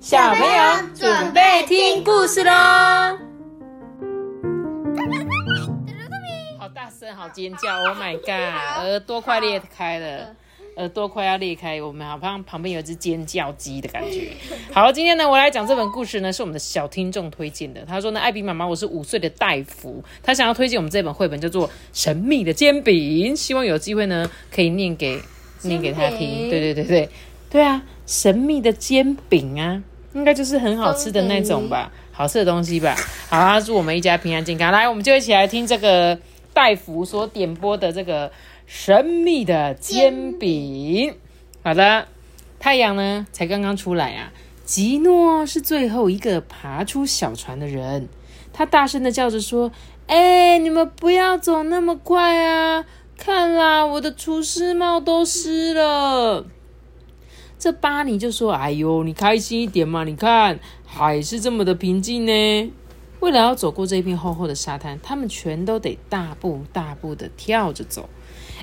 小朋友准备听故事喽！好大声，好尖叫！Oh my god，耳朵快裂开了，耳朵快要裂开，我们好像旁边有一只尖叫鸡的感觉。好，今天呢，我来讲这本故事呢，是我们的小听众推荐的。他说呢，艾比妈妈，我是五岁的戴夫，他想要推荐我们这本绘本，叫做《神秘的煎饼》，希望有机会呢，可以念给念给他听。对对对对对啊，神秘的煎饼啊！应该就是很好吃的那种吧，好吃的东西吧。好啊，祝我们一家平安健康。来，我们就一起来听这个大夫所点播的这个神秘的煎饼。好的，太阳呢才刚刚出来啊。吉诺是最后一个爬出小船的人，他大声的叫着说：“哎，你们不要走那么快啊！看啦，我的厨师帽都湿了。”这巴尼就说：“哎呦，你开心一点嘛！你看海是这么的平静呢。为了要走过这片厚厚的沙滩，他们全都得大步大步的跳着走。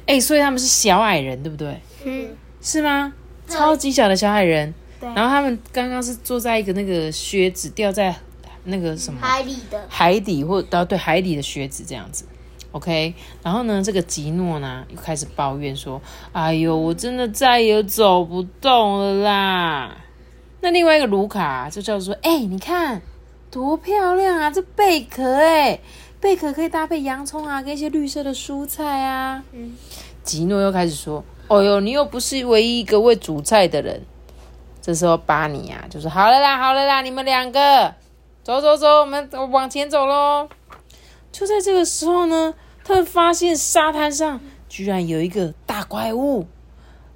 哎，所以他们是小矮人，对不对？嗯，是吗？超级小的小矮人。然后他们刚刚是坐在一个那个靴子掉在那个什么海底的海底，或哦对海底的靴子这样子。” OK，然后呢，这个吉诺呢又开始抱怨说：“哎呦，我真的再也走不动了啦！”那另外一个卢卡就叫做说：“哎，你看多漂亮啊，这贝壳哎，贝壳可以搭配洋葱啊，跟一些绿色的蔬菜啊。”嗯，吉诺又开始说：“哦呦，你又不是唯一一个会煮菜的人。”这时候巴尼啊就说：“好了啦，好了啦，你们两个走走走，我们往前走喽。”就在这个时候呢。他们发现沙滩上居然有一个大怪物，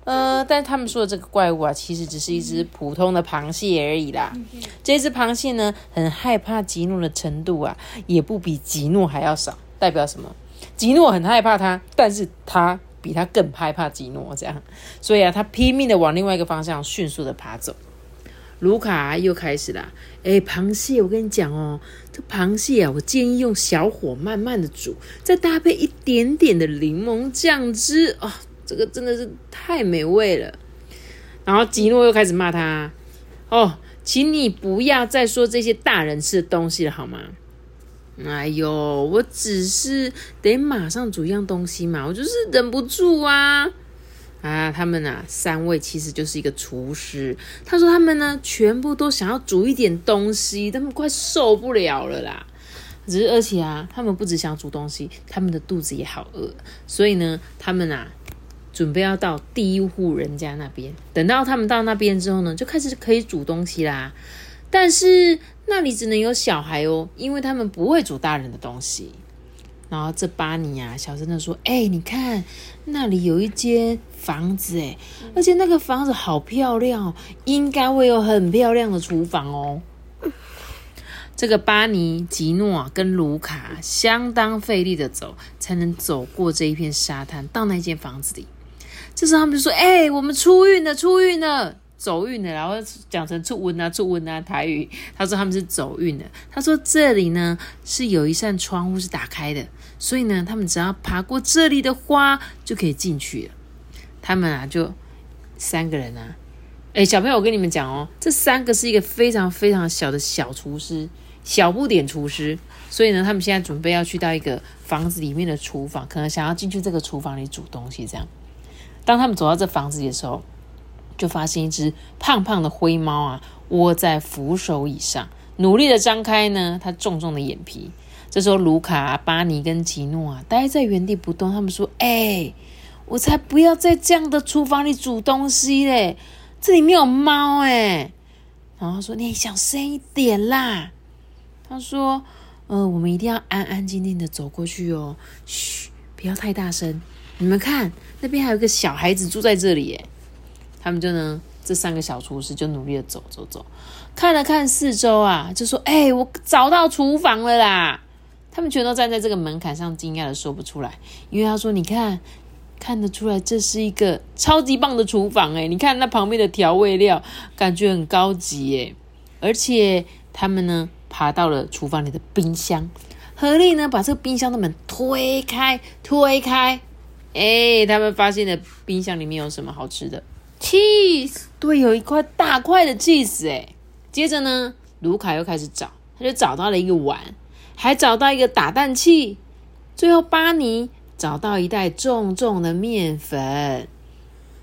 呃，但他们说的这个怪物啊，其实只是一只普通的螃蟹而已啦。这只螃蟹呢，很害怕吉诺的程度啊，也不比吉诺还要少。代表什么？吉诺很害怕它，但是它比它更害怕吉诺，这样。所以啊，他拼命的往另外一个方向迅速的爬走。卢卡又开始了，哎，螃蟹，我跟你讲哦，这螃蟹啊，我建议用小火慢慢的煮，再搭配一点点的柠檬酱汁哦，这个真的是太美味了。然后吉诺又开始骂他，哦，请你不要再说这些大人吃的东西了，好吗？哎呦，我只是得马上煮一样东西嘛，我就是忍不住啊。啊，他们啊，三位其实就是一个厨师。他说他们呢，全部都想要煮一点东西，他们快受不了了啦。只是而且啊，他们不只想煮东西，他们的肚子也好饿。所以呢，他们啊，准备要到第一户人家那边。等到他们到那边之后呢，就开始可以煮东西啦。但是那里只能有小孩哦，因为他们不会煮大人的东西。然后这巴尼啊，小声的说：“哎，你看那里有一间房子，哎，而且那个房子好漂亮哦，应该会有很漂亮的厨房哦。”这个巴尼、吉诺跟卢卡相当费力的走，才能走过这一片沙滩，到那间房子里。这时候他们就说：“哎，我们出运了，出运了。”走运了，然后讲成出温啊，出温啊，台语。他说他们是走运的。他说这里呢是有一扇窗户是打开的，所以呢他们只要爬过这里的花就可以进去了。他们啊就三个人啊，哎小朋友我跟你们讲哦，这三个是一个非常非常小的小厨师，小不点厨师。所以呢他们现在准备要去到一个房子里面的厨房，可能想要进去这个厨房里煮东西。这样，当他们走到这房子里的时候。就发现一只胖胖的灰猫啊，窝在扶手椅上，努力的张开呢它重重的眼皮。这时候，卢卡、巴尼跟吉诺啊，待在原地不动。他们说：“哎，我才不要在这样的厨房里煮东西嘞，这里面有猫哎。”然后说：“你小声一点啦。”他说：“呃，我们一定要安安静静的走过去哦，嘘，不要太大声。你们看，那边还有个小孩子住在这里耶。”他们就呢，这三个小厨师就努力的走走走，看了看四周啊，就说：“哎，我找到厨房了啦！”他们全都站在这个门槛上，惊讶的说不出来，因为他说：“你看，看得出来这是一个超级棒的厨房哎！你看那旁边的调味料，感觉很高级哎！而且他们呢，爬到了厨房里的冰箱，合力呢把这个冰箱的门推开，推开，哎，他们发现了冰箱里面有什么好吃的。cheese，对，有一块大块的 cheese 哎，接着呢，卢卡又开始找，他就找到了一个碗，还找到一个打蛋器，最后巴尼找到一袋重重的面粉。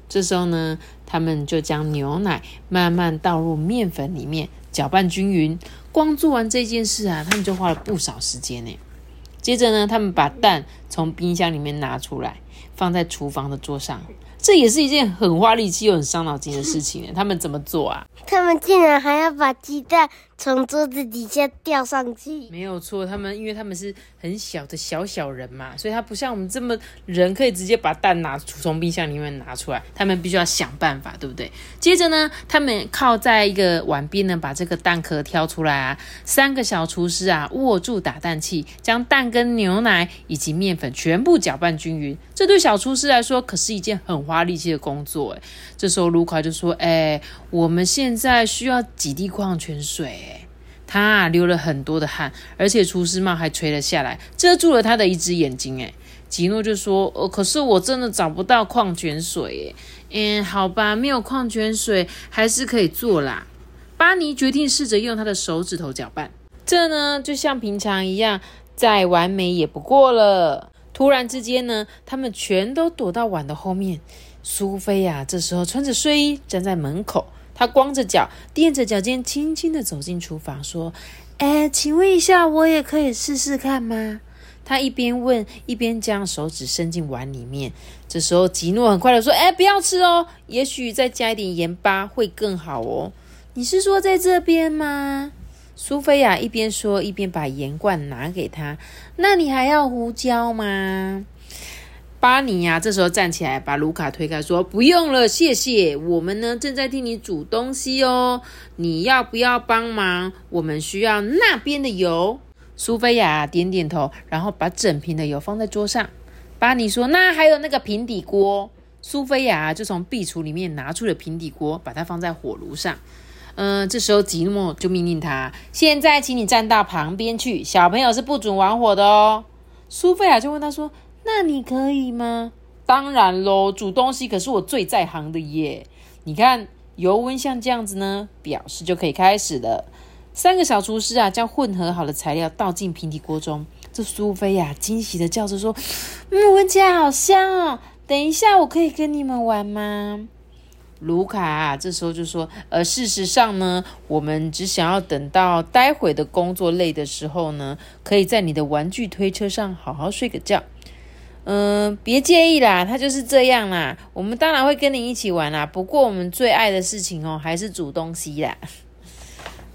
这时候呢，他们就将牛奶慢慢倒入面粉里面，搅拌均匀。光做完这件事啊，他们就花了不少时间呢。接着呢，他们把蛋从冰箱里面拿出来，放在厨房的桌上。这也是一件很花力气又很伤脑筋的事情。他们怎么做啊？他们竟然还要把鸡蛋从桌子底下掉上去。没有错，他们因为他们是很小的小小人嘛，所以他不像我们这么人可以直接把蛋拿从冰箱里面拿出来，他们必须要想办法，对不对？接着呢，他们靠在一个碗边呢，把这个蛋壳挑出来啊。三个小厨师啊，握住打蛋器，将蛋跟牛奶以及面粉全部搅拌均匀。这对小厨师来说可是一件很花力气的工作哎。这时候卢卡就说：“哎，我们现在需要几滴矿泉水。”他流了很多的汗，而且厨师帽还垂了下来，遮住了他的一只眼睛。哎，吉诺就说：“呃，可是我真的找不到矿泉水。”哎，嗯，好吧，没有矿泉水还是可以做啦。巴尼决定试着用他的手指头搅拌，这呢就像平常一样，再完美也不过了。突然之间呢，他们全都躲到碗的后面。苏菲亚这时候穿着睡衣站在门口，他光着脚，垫着脚尖，轻轻的走进厨房，说：“哎，请问一下，我也可以试试看吗？”他一边问，一边将手指伸进碗里面。这时候吉诺很快的说：“哎，不要吃哦，也许再加一点盐巴会更好哦。”你是说在这边吗？苏菲亚一边说一边把盐罐拿给他。那你还要胡椒吗？巴尼呀，这时候站起来把卢卡推开，说：“不用了，谢谢。我们呢正在替你煮东西哦。你要不要帮忙？我们需要那边的油。”苏菲亚点点头，然后把整瓶的油放在桌上。巴尼说：“那还有那个平底锅。”苏菲亚就从壁橱里面拿出了平底锅，把它放在火炉上。嗯，这时候吉诺就命令他：“现在，请你站到旁边去，小朋友是不准玩火的哦。”苏菲亚就问他说：“那你可以吗？”“当然喽，煮东西可是我最在行的耶。”你看，油温像这样子呢，表示就可以开始了。三个小厨师啊，将混合好的材料倒进平底锅中。这苏菲亚惊喜的叫着说：“嗯，闻起来好香哦！等一下，我可以跟你们玩吗？”卢卡啊这时候就说：“呃，事实上呢，我们只想要等到待会的工作累的时候呢，可以在你的玩具推车上好好睡个觉。嗯，别介意啦，他就是这样啦。我们当然会跟你一起玩啦。不过我们最爱的事情哦，还是煮东西啦。”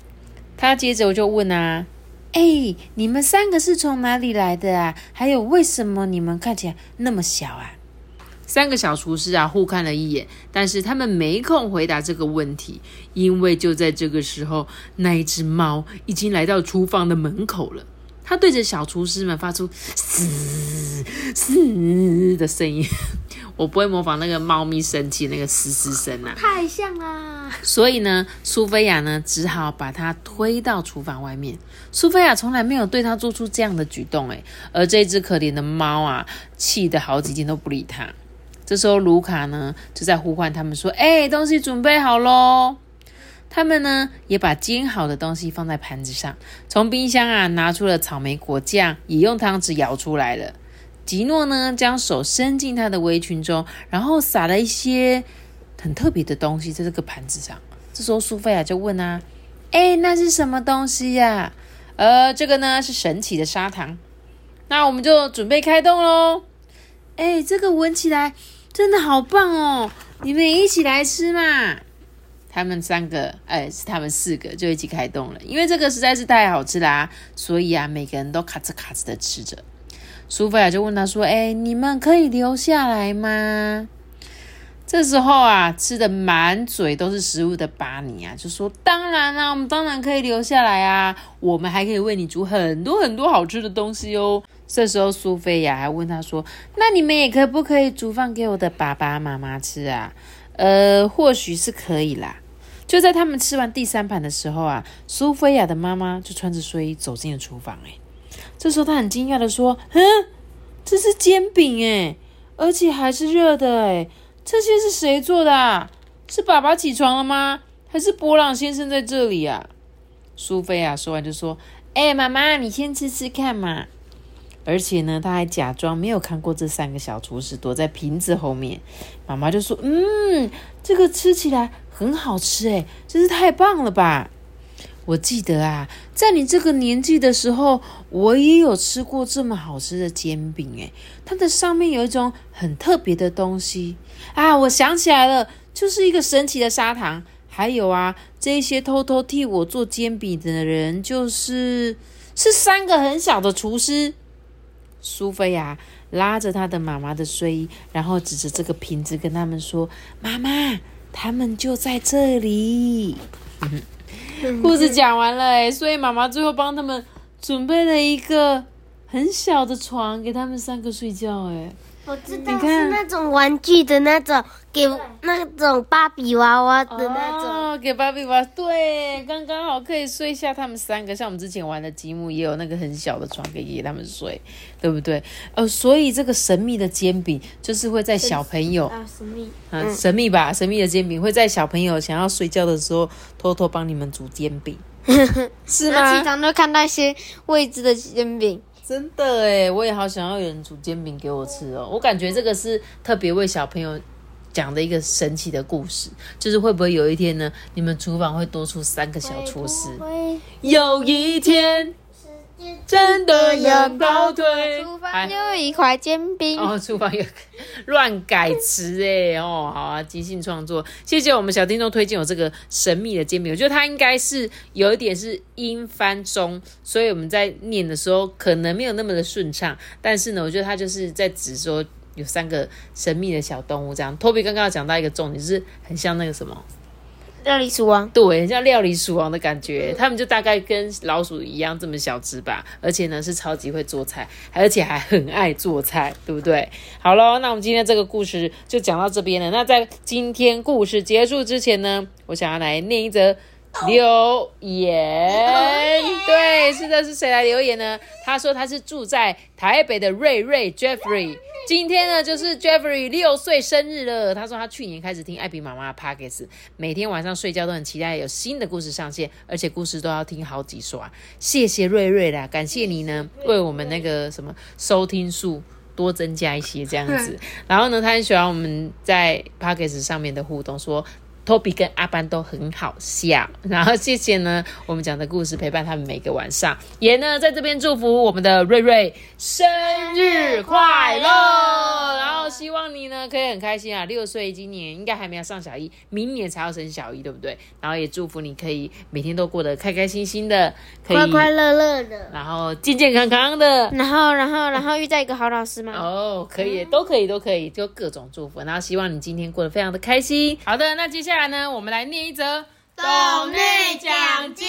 他接着我就问啊：“哎，你们三个是从哪里来的啊？还有为什么你们看起来那么小啊？”三个小厨师啊，互看了一眼，但是他们没空回答这个问题，因为就在这个时候，那一只猫已经来到厨房的门口了。它对着小厨师们发出“嘶嘶”的声音。我不会模仿那个猫咪生气那个嘶嘶声啊，太像啦。所以呢，苏菲亚呢只好把它推到厨房外面。苏菲亚从来没有对它做出这样的举动，诶而这只可怜的猫啊，气得好几天都不理它。这时候，卢卡呢就在呼唤他们说：“哎，东西准备好喽！”他们呢也把煎好的东西放在盘子上，从冰箱啊拿出了草莓果酱，也用汤匙舀出来了。吉诺呢将手伸进他的围裙中，然后撒了一些很特别的东西在这个盘子上。这时候，苏菲亚就问啊：“哎，那是什么东西呀？”呃，这个呢是神奇的砂糖。那我们就准备开动喽！哎，这个闻起来。真的好棒哦！你们一起来吃嘛！他们三个，哎，是他们四个就一起开动了，因为这个实在是太好吃啦，所以啊，每个人都咔哧咔哧的吃着。苏菲亚就问他说：“哎，你们可以留下来吗？”这时候啊，吃的满嘴都是食物的巴尼啊，就说：“当然啦，我们当然可以留下来啊，我们还可以为你煮很多很多好吃的东西哦。”这时候，苏菲亚还问他说：“那你们也可不可以煮饭给我的爸爸妈妈吃啊？”呃，或许是可以啦。就在他们吃完第三盘的时候啊，苏菲亚的妈妈就穿着睡衣走进了厨房。哎，这时候她很惊讶的说：“嗯，这是煎饼哎，而且还是热的哎，这些是谁做的？是爸爸起床了吗？还是波朗先生在这里啊？苏菲亚，说完就说：“哎，妈妈，你先吃吃看嘛。”而且呢，他还假装没有看过这三个小厨师躲在瓶子后面。妈妈就说：“嗯，这个吃起来很好吃，哎，真是太棒了吧！我记得啊，在你这个年纪的时候，我也有吃过这么好吃的煎饼，哎，它的上面有一种很特别的东西啊！我想起来了，就是一个神奇的砂糖。还有啊，这些偷偷替我做煎饼的人，就是是三个很小的厨师。”苏菲亚拉着她的妈妈的睡衣，然后指着这个瓶子跟他们说：“妈妈，他们就在这里。”故事讲完了哎，所以妈妈最后帮他们准备了一个很小的床，给他们三个睡觉哎。我知道是那种玩具的那种，给那种芭比娃娃的那种，哦给芭比娃娃，对，刚刚好可以睡下他们三个。像我们之前玩的积木，也有那个很小的床可以给他们睡，对不对？呃，所以这个神秘的煎饼就是会在小朋友啊神秘啊神秘吧，神秘的煎饼会在小朋友想要睡觉的时候偷偷帮你们煮煎饼，是吗？经常都看到一些未知的煎饼。真的哎，我也好想要有人煮煎饼给我吃哦。我感觉这个是特别为小朋友讲的一个神奇的故事，就是会不会有一天呢，你们厨房会多出三个小厨师？有一天。真的要倒退。厨房有一块煎饼。哦，厨房有乱改词哎哦，好啊，即兴创作。谢谢我们小听众推荐我这个神秘的煎饼，我觉得它应该是有一点是音翻中，所以我们在念的时候可能没有那么的顺畅。但是呢，我觉得它就是在指说有三个神秘的小动物这样。托比刚刚讲到一个重点，就是很像那个什么。料理鼠王，对，像料理鼠王的感觉，他们就大概跟老鼠一样这么小只吧，而且呢是超级会做菜，而且还很爱做菜，对不对？好喽，那我们今天这个故事就讲到这边了。那在今天故事结束之前呢，我想要来念一则。留言，对，是的，是谁来留言呢？他说他是住在台北的瑞瑞 Jeffrey，今天呢就是 Jeffrey 六岁生日了。他说他去年开始听艾比妈妈的 Pockets，每天晚上睡觉都很期待有新的故事上线，而且故事都要听好几刷。谢谢瑞瑞啦，感谢你呢，为我们那个什么收听数多增加一些这样子。然后呢，他很喜欢我们在 Pockets 上面的互动，说。托比跟阿班都很好笑，然后谢谢呢，我们讲的故事陪伴他们每个晚上，也呢在这边祝福我们的瑞瑞生日快乐，你呢可以很开心啊，六岁今年应该还没有上小一，明年才要升小一，对不对？然后也祝福你可以每天都过得开开心心的，快快乐乐的，然后健健康康的，然后然后然后遇到一个好老师吗？哦，可以，都可以，都可以，就各种祝福，然后希望你今天过得非常的开心。好的，那接下来。接下来呢，我们来念一则董内奖金。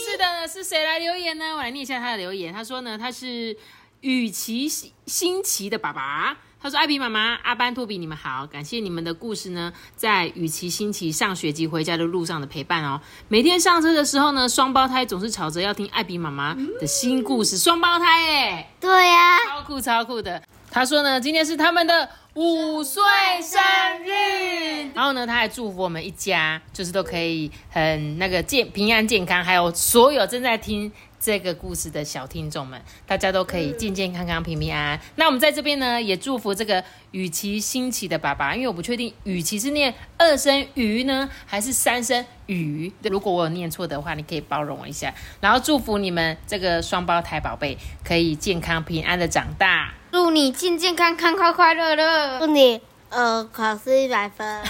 是的，是谁来留言呢？我来念一下他的留言。他说呢，他是与其新奇的爸爸。他说：“艾比妈妈、阿班、托比，你们好，感谢你们的故事呢，在雨琦新奇上学及回家的路上的陪伴哦。每天上车的时候呢，双胞胎总是吵着要听艾比妈妈的新故事。双胞胎，哎，对呀，超酷超酷的。他说呢，今天是他们的。”五岁生日，然后呢，他还祝福我们一家，就是都可以很那个健平安健康，还有所有正在听这个故事的小听众们，大家都可以健健康康、平平安安。那我们在这边呢，也祝福这个雨琦新奇的爸爸，因为我不确定雨琦是念二声鱼呢，还是三声鱼。如果我有念错的话，你可以包容我一下。然后祝福你们这个双胞胎宝贝可以健康平安的长大。祝你健健康康、快快乐乐。祝你呃考试一百分。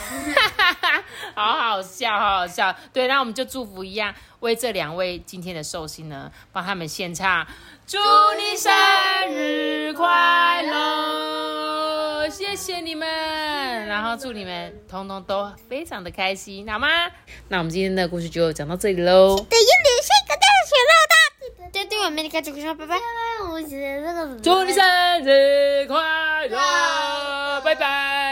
好好笑，好好笑。对，那我们就祝福一样，为这两位今天的寿星呢，帮他们献唱。祝你生日快乐！谢谢你们，然后祝你们通通都非常的开心，好吗？那我们今天的故事就讲到这里喽。对，用点下个。对对，我们的开这个说拜拜。祝你生日快乐，拜拜。